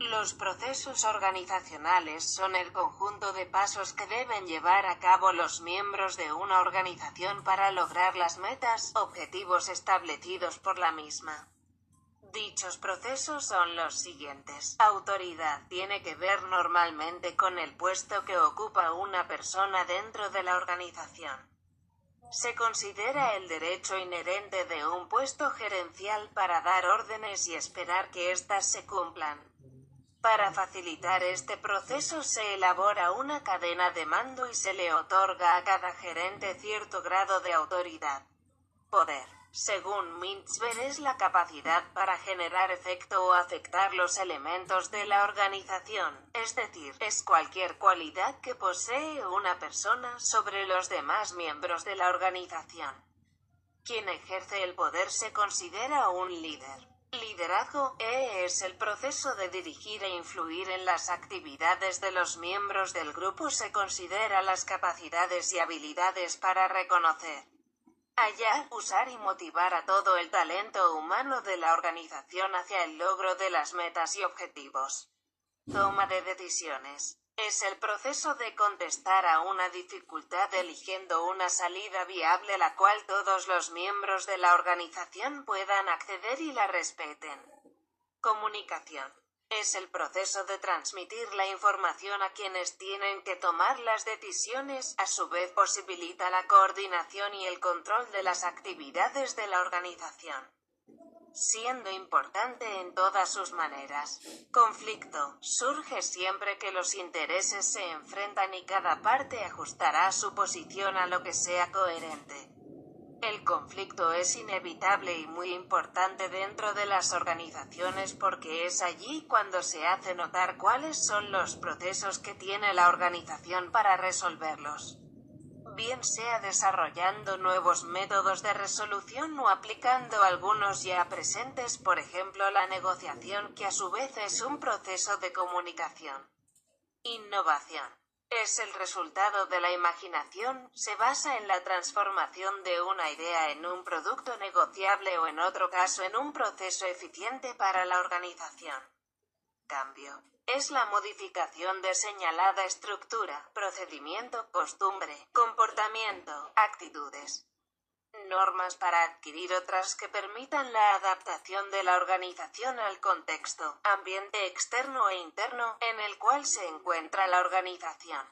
Los procesos organizacionales son el conjunto de pasos que deben llevar a cabo los miembros de una organización para lograr las metas, objetivos establecidos por la misma. Dichos procesos son los siguientes. Autoridad tiene que ver normalmente con el puesto que ocupa una persona dentro de la organización. Se considera el derecho inherente de un puesto gerencial para dar órdenes y esperar que éstas se cumplan. Para facilitar este proceso se elabora una cadena de mando y se le otorga a cada gerente cierto grado de autoridad. Poder. Según Mintzberg es la capacidad para generar efecto o afectar los elementos de la organización, es decir, es cualquier cualidad que posee una persona sobre los demás miembros de la organización. Quien ejerce el poder se considera un líder. Liderazgo E es el proceso de dirigir e influir en las actividades de los miembros del grupo. Se considera las capacidades y habilidades para reconocer, hallar, usar y motivar a todo el talento humano de la organización hacia el logro de las metas y objetivos. Toma de decisiones. Es el proceso de contestar a una dificultad eligiendo una salida viable a la cual todos los miembros de la organización puedan acceder y la respeten. Comunicación. Es el proceso de transmitir la información a quienes tienen que tomar las decisiones, a su vez posibilita la coordinación y el control de las actividades de la organización siendo importante en todas sus maneras. Conflicto. Surge siempre que los intereses se enfrentan y cada parte ajustará su posición a lo que sea coherente. El conflicto es inevitable y muy importante dentro de las organizaciones porque es allí cuando se hace notar cuáles son los procesos que tiene la organización para resolverlos bien sea desarrollando nuevos métodos de resolución o aplicando algunos ya presentes, por ejemplo la negociación, que a su vez es un proceso de comunicación. Innovación. Es el resultado de la imaginación, se basa en la transformación de una idea en un producto negociable o en otro caso en un proceso eficiente para la organización. Cambio es la modificación de señalada estructura, procedimiento, costumbre, comportamiento, actitudes. Normas para adquirir otras que permitan la adaptación de la organización al contexto, ambiente externo e interno, en el cual se encuentra la organización.